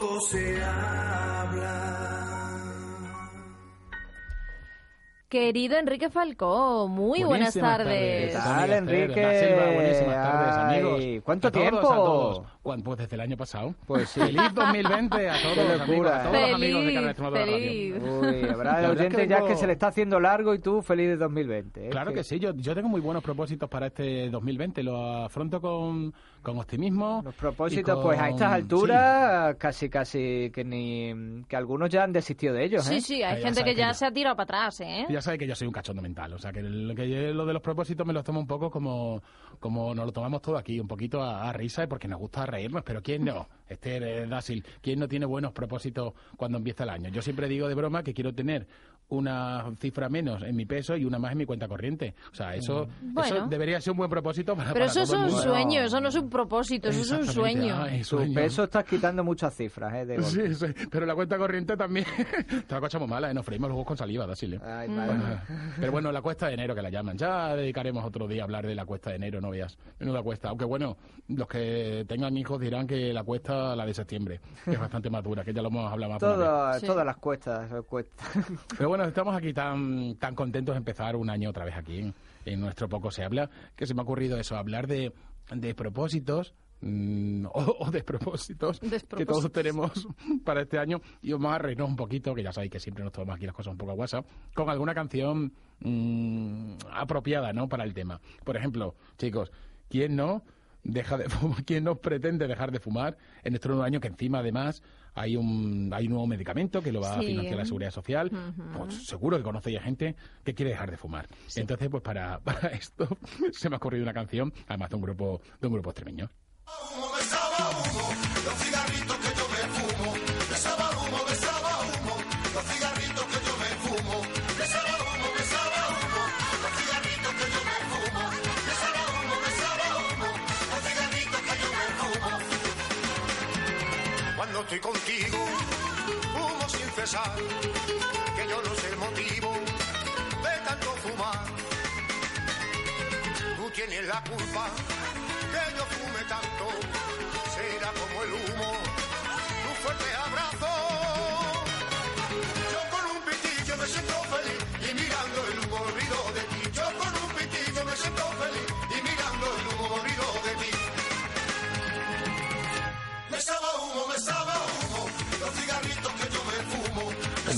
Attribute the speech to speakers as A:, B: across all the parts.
A: Poco se habla.
B: Querido Enrique Falcó, muy buenas
C: Buenísimas
B: tardes.
C: ¿Qué
D: tal, Enrique?
C: Buenísimas tardes,
D: Ay,
C: amigos.
D: ¿cuánto
C: A todos,
D: tiempo?
C: a todos. ¿Cuán- Pues desde el año pasado.
D: Pues sí.
C: Feliz 2020 a todos,
D: Qué
C: amigos,
D: locura,
C: a todos
D: ¿eh?
C: los amigos de
B: Feliz,
C: Canal Extremadura
B: feliz.
C: Radio.
D: Uy, habrá
C: La verdad es
D: oyentes
C: que
D: ya que se le está haciendo largo y tú feliz de 2020. ¿eh?
C: Claro que sí, yo, yo tengo muy buenos propósitos para este 2020. Lo afronto con, con optimismo.
D: Los propósitos,
C: con-
D: pues a estas
C: sí.
D: alturas, casi, casi que ni que algunos ya han desistido de ellos, ¿eh?
B: Sí, sí, hay
C: Ya
B: gente que
C: que
B: ya
C: yo-
B: se ha tirado para atrás, ¿eh?
C: Ya sabéis que yo soy un cachondo mental, o sea que, el- que yo lo de los propósitos me los tomo un poco como, como nos lo tomamos todo aquí, un poquito a, a risa, porque nos gusta reírnos, pero ¿quién no? Esther eh, Dásil, ¿quién no tiene buenos propósitos cuando empieza el año? Yo siempre digo de broma que quiero tener una cifra menos en mi peso y una más en mi cuenta corriente. O sea, eso,
B: Bueno.
C: eso debería ser un buen propósito para,
B: Pero
C: para
B: eso es
C: todo
B: un sueño, eso no es un propósito, eso es un sueño.
C: ay,
D: Tu
C: sueño.
D: peso estás quitando muchas cifras, ¿eh? De.
C: Sí, sí, pero la cuenta corriente también. Está la cosa muy mala, ¿eh? nos freímos los huevos con saliva, Dasil. ¿eh?
D: Ay,
B: Mm.
C: Pero bueno, la cuesta de enero que la llaman. Ya dedicaremos otro día a hablar de la cuesta de enero, no veas. Menuda cuesta. Aunque bueno, los que tengan hijos dirán que la cuesta, la de septiembre, que es bastante más dura, que ya lo hemos hablado más. vez.
D: Todas,
B: Sí.
D: todas las cuestas cuestan.
C: Pero bueno, estamos aquí tan, tan contentos de empezar un año otra vez aquí en, en nuestro Poco se habla, que se me ha ocurrido eso, hablar de, de propósitos. mm, o, o despropósitos que todos tenemos para este año y vamos a reírnos un poquito, que ya sabéis que siempre nos tomamos aquí las cosas un poco a WhatsApp, con alguna canción mm, apropiada ¿no? para el tema. Por ejemplo, chicos, ¿quién no deja de fumar, quién no pretende dejar de fumar en este nuevo año que encima además hay un hay un nuevo medicamento que lo va a financiar la seguridad social. Pues seguro que conocéis a gente que quiere dejar de fumar. Entonces pues para, para esto se me ha ocurrido una canción además de un grupo de un grupo extremeño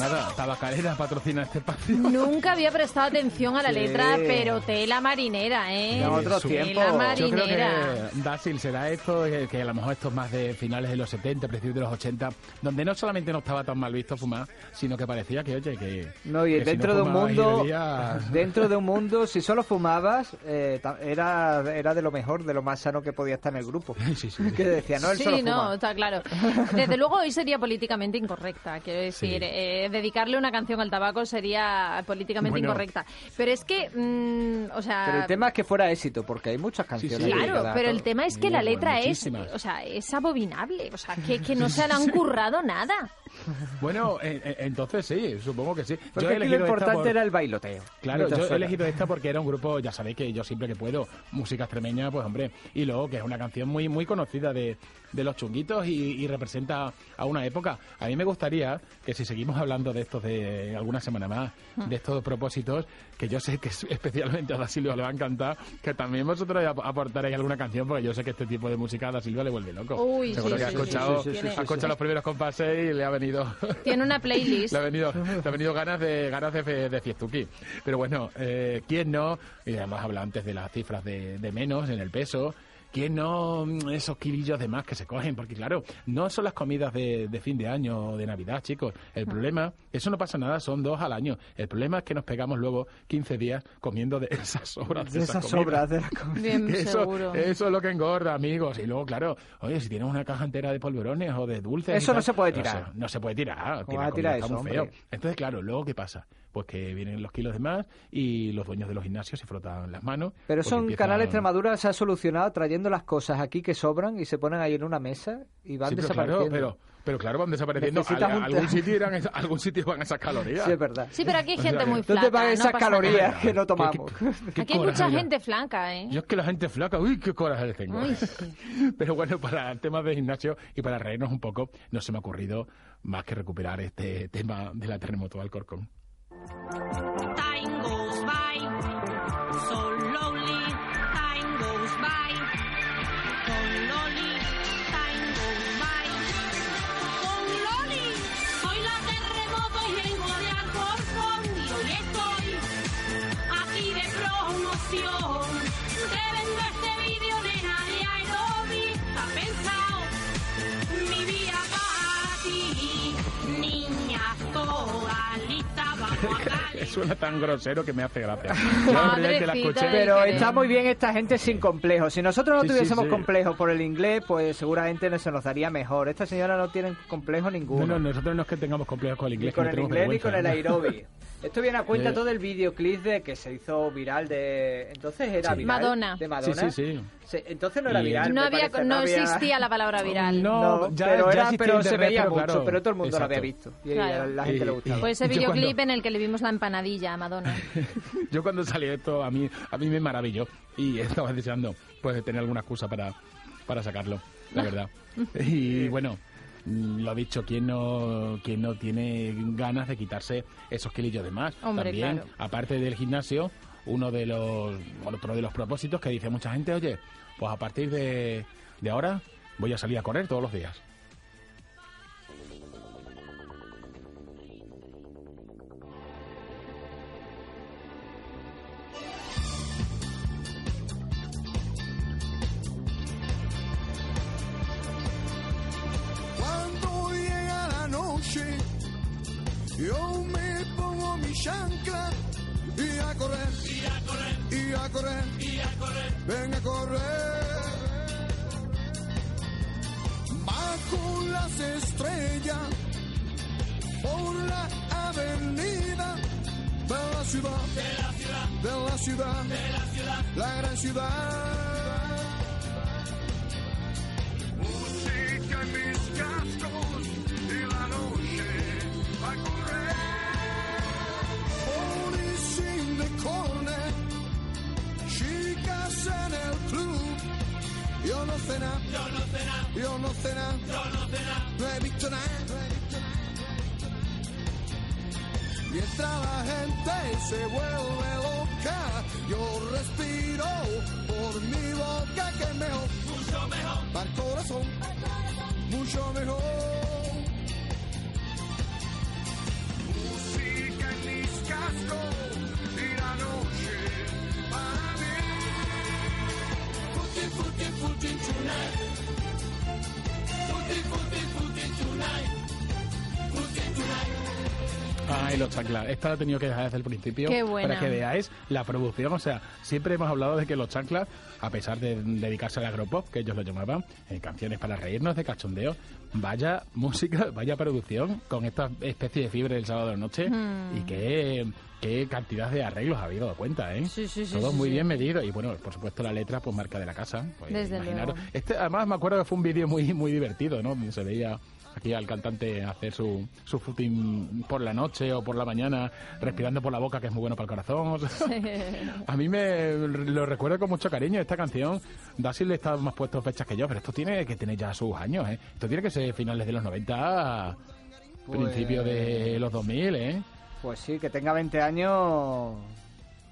C: nada tabacalera patrocina este espacio
B: Nunca había prestado atención a la
D: Sí.
B: letra, pero tela marinera, ¿eh?
D: En otros
C: Tela
D: tiempos.
C: Yo creo
B: marinera.
C: que Dásil será esto, eh, que a lo mejor esto es más de finales de los 70, principios de los 80, donde no solamente no estaba tan mal visto fumar, sino que parecía que, oye, que...
D: No, y
C: que si
D: dentro
C: no
D: de un mundo,
C: bebías-
D: dentro de un mundo, si solo fumabas, eh, era, era de lo mejor, de lo más sano que podía estar en el grupo.
C: Sí, sí.
D: Que decía, no, él solo
B: Sí, no,
D: fuma.
B: está claro. Desde luego hoy sería políticamente incorrecta. Quiero decir,
C: Sí.
B: Dedicarle una canción al tabaco sería políticamente
C: Bueno.
B: incorrecta. Pero es que, mm, o sea...
D: Pero el tema es que fuera éxito, porque hay muchas canciones.
C: sí.
B: Claro, pero el tema es que
C: Muy
B: la
C: bueno,
B: letra es, o sea, es abominable, o sea, que, que no se le han currado nada.
C: Bueno, eh, eh, entonces sí, supongo que sí.
D: Porque
C: he
D: aquí lo importante
C: por-
D: era el bailoteo.
C: Claro, yo he elegido esta porque era un grupo, ya sabéis que yo siempre que puedo, música extremeña, pues hombre, y luego que es una canción muy muy conocida de, de los chunguitos y, y representa a una época. A mí me gustaría que si seguimos hablando de estos de alguna semana más, de estos propósitos, que yo sé que es- especialmente a Da Silva le va a encantar, que también vosotros ap- aportaréis alguna canción, porque yo sé que este tipo de música a Da Silva le vuelve loco.
B: Uy,
C: Seguro
B: sí,
C: que ha
B: sí,
C: escuchado,
D: sí, sí, sí,
C: ha escuchado los primeros compases y le ha venido...
B: Tiene una playlist.
C: Le ha venido, le ha venido ganas de ganas de, de fiestuki. Pero bueno, eh, ¿quién no? Y además habla antes de las cifras de, de menos en el peso. ¿Quién no mm, esos kilillos de más que se cogen? Porque claro, no son las comidas de, de fin de año o de Navidad, chicos. El problema, eso no pasa nada, son dos al año. El problema es que nos pegamos luego 15 días comiendo de esas sobras de,
D: De
C: esas
D: esas sobras de la comida.
B: Bien,
C: Que eso,
B: seguro.
C: eso es lo que engorda, amigos. Y luego, claro, oye, si tienes una caja entera de polvorones o de dulces.
D: Eso no
C: tal,
D: se puede tirar.
C: eso no se puede tirar. que
D: ¿Cómo
C: la
D: vas a tirar eso,
C: muy feo.
D: hombre?
C: Entonces, claro, luego, ¿qué pasa? Pues que vienen los kilos de más y los dueños de los gimnasios se frotan las manos.
D: Pero en
C: empiezan-
D: Canal Extremadura se ha solucionado trayendo las cosas aquí que sobran y se ponen ahí en una mesa y van
C: Sí, pero claro,
D: desapareciendo.
C: pero, pero claro, van desapareciendo. Al-
D: un-
C: algún, sitio irán algún sitio van esas calorías.
D: Sí, es verdad.
B: Sí, pero aquí hay
C: O sea
B: gente
C: que-
B: muy
D: ¿Dónde
B: flaca.
D: van
B: no
D: esas calorías
B: nada.
D: que no
C: ¿Qué-
D: tomamos?
C: qué- qué
B: Aquí hay mucha
C: ya.
B: gente flaca, ¿eh?
C: Yo es que la gente flaca, uy, qué coraje les tengo.
B: Sí.
C: Pero bueno, para temas de gimnasio y para reírnos un poco, no se me ha ocurrido más que recuperar este tema de la terremoto de Alcorcón. Suena tan grosero que me hace gracia. Yo la primera vez que la
B: Madrecita
C: escuché,
B: de
D: Pero está muy bien esta gente sin complejos. Si nosotros no
C: Sí, sí,
D: tuviésemos
C: sí.
D: complejos por el inglés, pues seguramente no se nos daría mejor. Esta señora no tiene complejo ninguno.
C: No, no, nosotros no es que tengamos complejos con el
D: ni
C: inglés,
D: con
C: que
D: el inglés ni con el
C: vergüenza, ¿no?
D: aerobi. Esto viene a cuenta
C: Eh.
D: todo el videoclip de que se hizo viral de... Entonces era
C: Sí.
D: viral.
B: Madonna.
D: De Madonna.
C: Sí, sí, sí.
D: Se- Entonces no era
C: Y-
D: viral.
B: No, había,
D: parece,
B: no
D: había-
B: existía la palabra viral.
C: No,
D: No,
C: ya-
D: pero,
C: ya
D: era, pero se veía
C: pero
D: mucho,
C: claro,
D: pero todo el mundo lo había visto. Y
B: Claro.
D: a la gente
C: Y-
D: le gustaba.
B: Fue ese videoclip
C: cuando-
B: en el que le vimos la empanadilla a Madonna.
C: Yo cuando salió esto, a mí, a mí me maravilló y estaba deseando pues tener alguna excusa para, para sacarlo, la verdad. Y bueno, lo dicho, ¿quién no, quién no tiene ganas de quitarse esos kilillos de más?
B: Hombre,
C: También,
B: claro.
C: aparte del gimnasio, uno de los, otro de los propósitos que dice mucha gente, oye, pues a partir de, de ahora voy a salir a correr todos los días.
A: Y a correr, y a correr, y a correr, y a correr, ven a correr. Bajo las estrellas, por la avenida de la ciudad, de la ciudad, de la ciudad, de la ciudad, la gran ciudad. Yo no sé nada, yo no sé nada, yo no sé nada, yo no sé nada, no he visto nada. Mientras la gente se vuelve loca, yo respiro por mi boca que es mejor, mucho mejor, para el corazón, mucho mejor. Footy, footy, tonight. Footy, footy, footy tonight.
C: Ay, los chanclas. Esta la he tenido que dejar desde el principio
B: Qué buena.
C: para que veáis la producción. O sea, siempre hemos hablado de que los chanclas, a pesar de dedicarse al agropop, que ellos lo llamaban, en canciones para reírnos de cachondeo, vaya música, vaya producción con esta especie de fiebre del sábado de noche
B: Hmm.
C: y qué, qué cantidad de arreglos ha habido, cuenta, ¿eh?
B: Sí, sí, sí,
C: Todo
B: sí,
C: muy
B: sí.
C: bien medido y bueno, por supuesto la letra, pues marca de la casa. Pues,
B: Desde
C: imaginaros.
B: luego.
C: Este, además me acuerdo que fue un vídeo muy, muy divertido, ¿no? Se veía aquí al cantante hacer su, su footing por la noche o por la mañana, respirando por la boca, que es muy bueno para el corazón. o sea, a mí me lo recuerdo con mucho cariño. Esta canción, Dasil le está más puesto fechas que yo, pero esto tiene que tener ya sus años, ¿eh? Esto tiene que ser finales de los 90,
D: Pues-
C: principios de los 2000, ¿eh?
D: Pues sí, que tenga 20 años...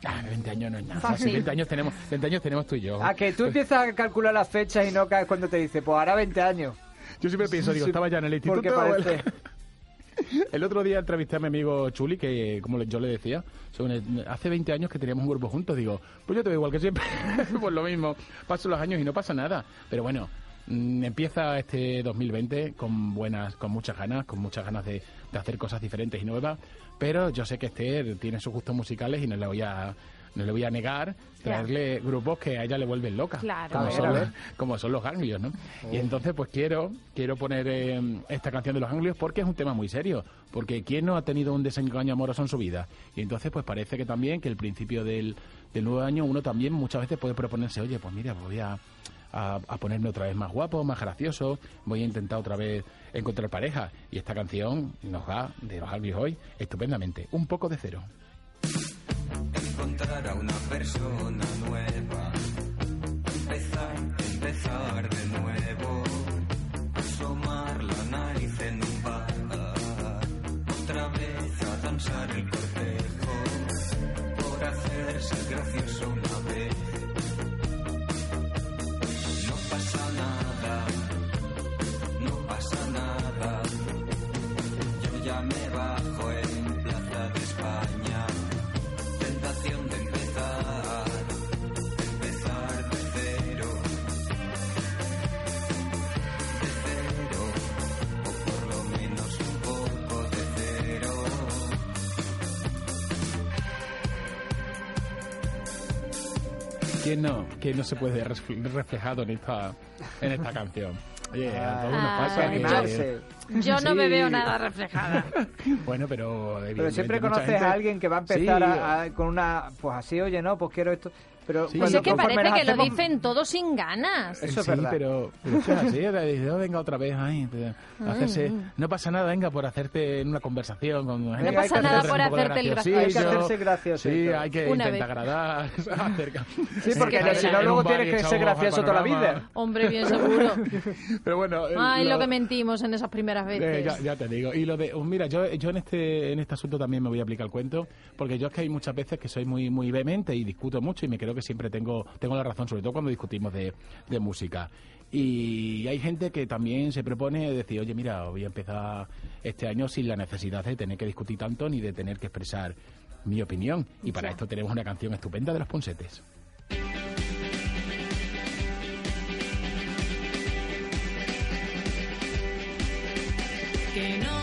C: Ah, 20 años no es nada.
B: Fácil.
C: 20 años tenemos, 20 años tenemos tú y yo.
D: A que tú empiezas a calcular las fechas y no caes cuando te dice, pues hará 20 años.
C: Yo siempre pienso, digo, estaba ya en el
D: porque
C: instituto.
D: parece-
C: El otro día entrevisté a mi amigo Chuli, que como yo le decía, son- hace 20 años que teníamos un grupo juntos. Digo, pues yo te veo igual que siempre. pues lo mismo, pasan los años y no pasa nada. Pero bueno, mm, empieza este 2020 con buenas, con muchas ganas, con muchas ganas de, de hacer cosas diferentes y nuevas. Pero yo sé que Esther tiene sus gustos musicales y no le voy a no le voy a negar traerle grupos que a ella le vuelven loca
B: Claro.
C: como, son los, como son los ganglios ¿no? y entonces pues quiero quiero poner eh, esta canción de los ganglios porque es un tema muy serio porque quién no ha tenido un desengaño amoroso en su vida y entonces pues parece que también que el principio del, del nuevo año uno también muchas veces puede proponerse oye pues mira voy a a, a ponerme otra vez más guapo, más gracioso, voy a intentar otra vez encontrar pareja. Y esta canción nos va de los Ganglios hoy estupendamente. Un poco de cero.
E: A una persona nueva, empezar, empezar
C: ¿Quién no, quién no se puede ver refle- reflejado en esta, en esta canción? Oye, a todos nos
B: Ah,
C: pasa
D: animarse.
B: Yo no me veo nada reflejada.
C: Bueno, pero...
D: Pero siempre conoces
C: gente-
D: a alguien que va a empezar
C: Sí,
D: a- a- con una... Pues así, oye, no, pues quiero esto... Pero
C: Sí.
B: Pues es que parece que lo dicen todos sin ganas.
D: Eso es
C: sí,
D: verdad.
C: pero, pero eso es así, de- de- venga otra vez, ay, de- hacerse, no pasa nada, venga, por hacerte en una conversación con gente
D: No
C: que
D: pasa nada
B: por hacerte el
D: gracioso. Hay que hacerse gracioso
C: Sí, hay que
B: Una
C: intentar
B: vez.
C: agradar, acerca.
D: Sí, porque
B: Es que
D: si no luego tienes que ser gracioso toda la vida.
B: Hombre, bien seguro.
C: Pero bueno, el-
B: Ay, lo que mentimos en esas primeras
C: Eh,
B: veces.
C: ya, ya te digo. Y lo de, oh, mira, yo, yo en este en este asunto también me voy a aplicar el cuento, porque yo es que hay muchas veces que soy muy muy vehemente y discuto mucho y me creo que siempre tengo tengo la razón, sobre todo cuando discutimos de, de música. Y hay gente que también se propone decir, oye, mira, voy a empezar este año sin la necesidad de tener que discutir tanto ni de tener que expresar mi opinión. Y para
B: Ya.
C: esto tenemos una canción estupenda de los Ponsetes.
F: Que no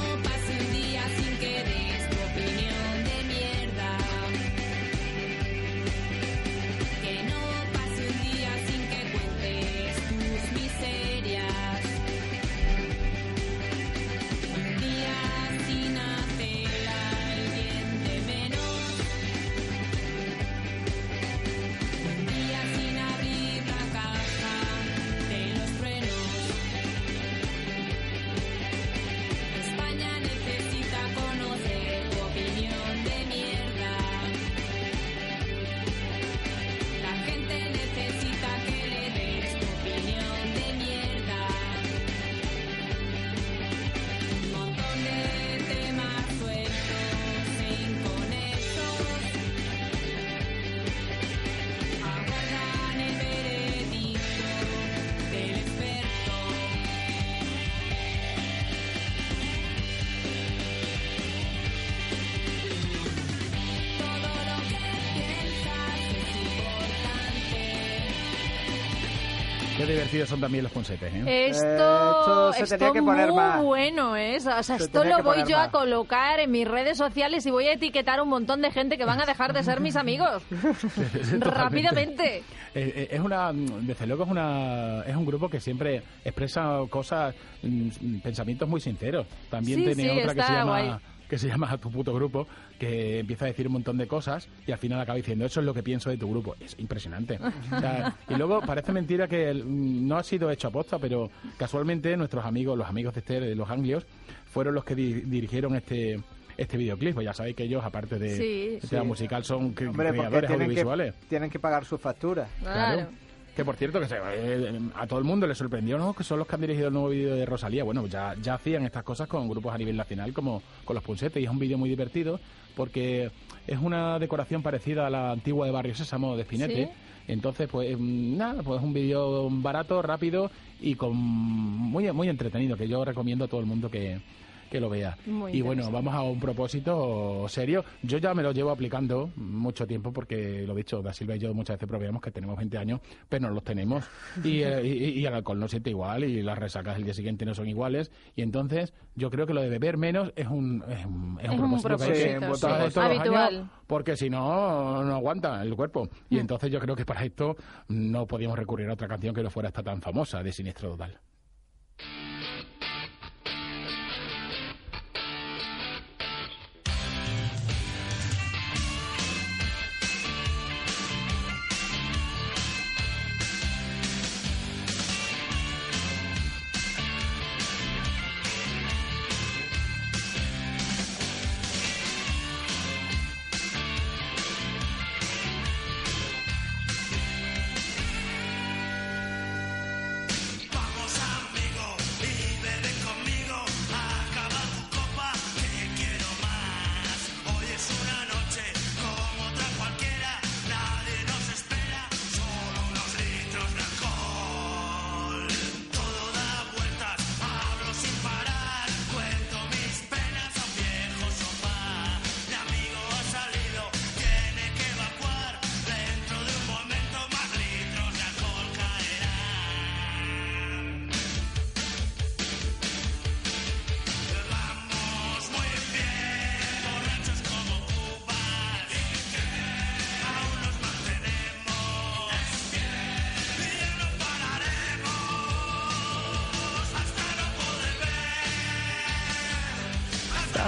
C: divertidos son también los Ponsetes, ¿eh?
B: Esto,
D: esto se
B: esto
D: tenía que poner
B: muy
D: más.
B: bueno, ¿eh? O sea,
D: Se
B: esto lo voy yo a colocar en mis redes sociales y voy a etiquetar a un montón de gente que van a dejar de ser mis amigos. Rápidamente.
C: Eh, eh, es una desde luego es una es un grupo que siempre expresa cosas mm, pensamientos muy sinceros también
B: Sí,
C: tiene
B: sí,
C: otra que se llama
B: guay.
C: Que se llama tu puto grupo que empieza a decir un montón de cosas y al final acaba diciendo eso es lo que pienso de tu grupo es impresionante O sea, y luego parece mentira que el- no ha sido hecho aposta pero casualmente nuestros amigos los amigos de Esther de los Anglios fueron los que di- dirigieron este este videoclip, pues ya sabéis que ellos, aparte de,
B: Sí,
C: de tema
D: sí.
C: musical, son
D: Hombre,
C: creadores
D: tienen
C: audiovisuales.
D: que, tienen que pagar sus facturas.
B: Claro.
C: Que por cierto, que se- eh, a todo el mundo le sorprendió, ¿no? Que son los que han dirigido el nuevo vídeo de Rosalía. Bueno, ya, ya hacían estas cosas con grupos a nivel nacional, como con los Punsetes, y es un vídeo muy divertido porque es una decoración parecida a la antigua de Barrio Sésamo de.
B: Sí.
C: Entonces, pues mm, nada, pues es un vídeo barato, rápido y con muy, muy entretenido, que yo recomiendo a todo el mundo que, que lo vea.
B: Muy
C: y bueno, vamos a un propósito serio. Yo ya me lo llevo aplicando mucho tiempo porque, lo dicho, Da Silva y yo muchas veces probamos que tenemos 20 años, pero no los tenemos. Y, eh, y- y el alcohol no siente igual y las resacas del día siguiente no son iguales. Y entonces yo creo que lo de beber menos es un, es un, es un
B: Es un
C: propósito, que hay
B: sí. Habitual.
C: años, porque si no, no aguanta el cuerpo. Y
B: Mm.
C: entonces yo creo que para esto no podíamos recurrir a otra canción que no fuera esta tan famosa de Siniestro Total.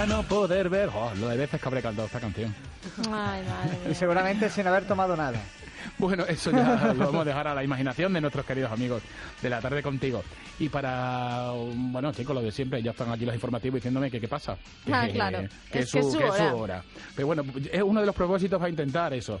A: No poder ver.
C: Oh, lo de veces que habré cantado esta canción.
B: Ay, madre
D: Y seguramente sin haber tomado nada.
C: Bueno, eso ya lo vamos a dejar a la imaginación de nuestros queridos amigos de la tarde contigo. Y para, bueno, chicos, lo de siempre, ya están aquí los informativos diciéndome que qué pasa. Que,
B: Ah, claro.
C: que
B: Es que es su
C: que es su
B: hora.
C: Pero bueno, es uno de los propósitos va a intentar eso,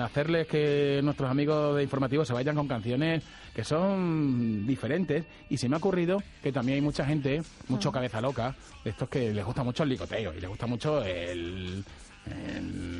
C: hacerles que nuestros amigos de informativos se vayan con canciones que son diferentes. Y se me ha ocurrido que también hay mucha gente, mucho cabeza loca, de estos que les gusta mucho el licoteo y les gusta mucho el... el-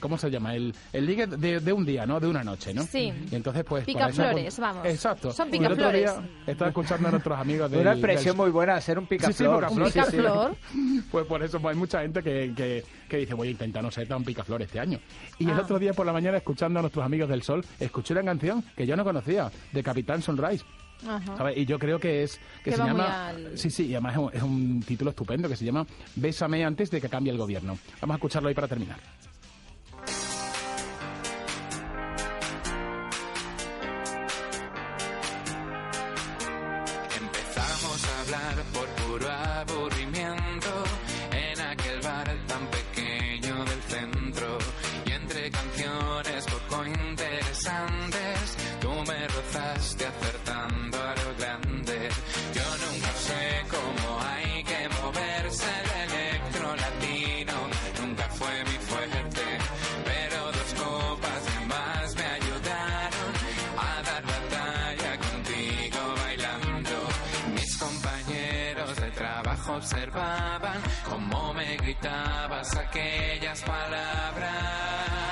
C: ¿Cómo se llama? El, el ligue de, de un día, ¿no? De una noche, ¿no?
B: Sí.
C: Y entonces, pues.
B: Picaflores, vamos.
C: Exacto.
B: Son picaflores.
C: Estaba escuchando a nuestros amigos del.
D: Una expresión
C: del-
D: muy buena, ser un picaflor.
C: Sí, sí, picaflor,
B: ¿Un
C: sí, sí.
B: picaflor?
C: Pues por eso pues, hay mucha gente que, que, que dice, voy a intentar no ser tan picaflor este año. Y el
B: Ah.
C: otro día por la mañana, escuchando a nuestros amigos del Sol, escuché una canción que yo no conocía, de Capitán Sunrise.
B: Ajá.
C: ¿sabes? Y yo creo que es que,
B: Que
C: se llama
B: al-
C: sí sí y además es un, es un título estupendo que se llama Bésame antes de que cambie el gobierno vamos a escucharlo ahí para terminar
E: observaban cómo me gritabas aquellas palabras.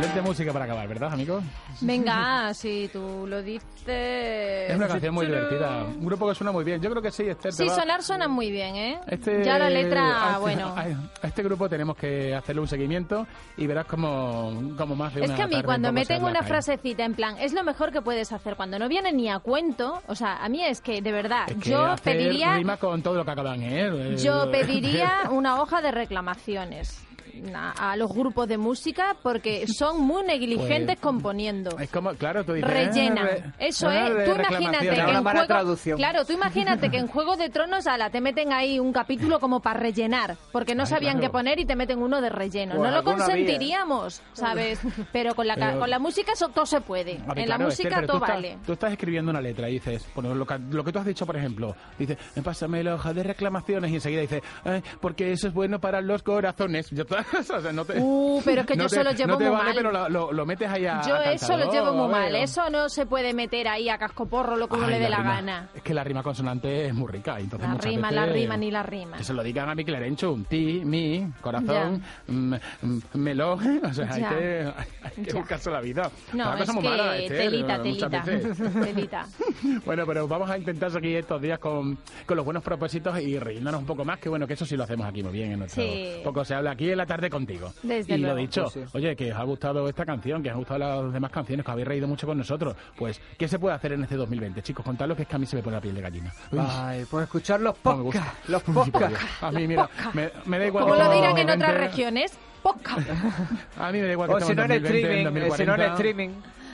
C: Excelente música para acabar ¿verdad amigos?
B: Venga, si tú lo dices...
C: es una canción muy divertida un grupo que suena muy bien yo creo que sí Esther
B: Sí,
C: va-
B: sonar suena muy bien, ¿eh?
C: Este-
B: ya la
C: a
B: letra,
C: este-
B: bueno...
C: A, a este grupo tenemos que hacerle un seguimiento y verás como, como más de
B: Es
C: una
B: que a mí cuando meten
C: la
B: una frasecita en plan, es lo mejor que puedes hacer cuando no viene ni a cuento, o sea, a mí es que de verdad,
C: Es que
B: yo pediría
C: rima con todo lo que acaban, ¿eh?
B: yo
C: Eh,
B: pediría una hoja de reclamaciones. A, a los grupos de música porque son muy negligentes
C: Pues,
B: componiendo.
C: Es como, claro, tú dices...
B: Rellenan.
C: ah, re-
B: Eso
C: ah,
B: es.
C: re-
B: Tú imagínate que
D: una
B: en
D: mala
B: juego,
D: traducción.
B: claro, tú imagínate que en Juego de Tronos ala, te meten ahí un capítulo como para rellenar, porque no
C: Ay,
B: sabían
C: claro.
B: qué poner y te meten uno de relleno.
D: Pues
B: no lo consentiríamos, ¿sabes? Pero con la ca-
C: Pero-
B: con la música eso todo se puede.
C: A ver,
B: en la
C: claro,
B: música todo
C: tú estás-
B: vale.
C: tú estás escribiendo una letra y dices, bueno, lo, que, lo que tú has dicho, por ejemplo, dices, "Eh, pásame la hoja de reclamaciones y enseguida dices, "Eh, porque eso es bueno para los corazones. Ya está. O sea, no te-
B: Uh, pero es que
C: no
B: yo
C: te-
B: eso lo llevo
C: no te
B: muy
C: vale,
B: mal.
C: pero lo, lo- lo metes ahí a
B: Yo
C: a
B: eso lo llevo muy mal. Eso no se puede meter ahí a cascoporro lo que uno le dé la,
C: rima-
B: gana.
C: Es que la rima consonante es muy rica. Entonces
B: La rima,
C: veces-
B: la rima ni la rima.
C: Que se lo digan a mi Clarenchum. Ti, mi, corazón, mm, mm, melón. O sea, hay que, hay que buscarse la vida.
B: No, es que
C: mala,
B: telita, telita, telita.
C: Bueno, pero vamos a intentar seguir estos días con, con los buenos propósitos y riéndonos un poco más, que bueno, que eso sí lo hacemos aquí muy bien en nuestro
B: Sí.
C: poco se habla aquí en la tarde contigo.
B: Desde
C: y
B: luego.
C: lo dicho,
D: Pues sí.
C: oye, que os ha gustado esta canción, que os han gustado las demás canciones, que os habéis reído mucho con nosotros. Pues, ¿qué se puede hacer en este 2020, chicos? Contadlo que es que a mí se me pone la piel de gallina.
D: Ay, pues escuchar los
C: cómo me gusta.
D: podcasts. Los podcasts.
C: A mí, mira, me, me da igual.
B: Como
C: que
B: lo dirán en
C: 2020,
B: otras regiones, poca.
C: A mí me da igual que
D: O si no en
C: 2020, en
D: streaming, eh, si no en
C: 2040.
D: streaming.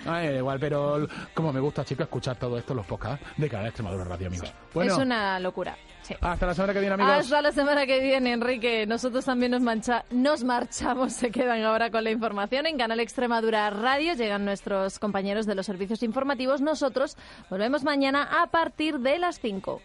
C: Ay, da igual, pero como me gusta, chicos, escuchar todo esto, los podcasts de cada Extremadura Radio, amigos. Bueno,
B: Es una locura. Sí.
C: hasta la semana que viene, amigos.
B: Hasta la semana que viene, Enrique. Nosotros también nos, mancha- nos marchamos. Se quedan ahora con la información en Canal Extremadura Radio. Llegan nuestros compañeros de los servicios informativos. Nosotros volvemos mañana a partir de las 5.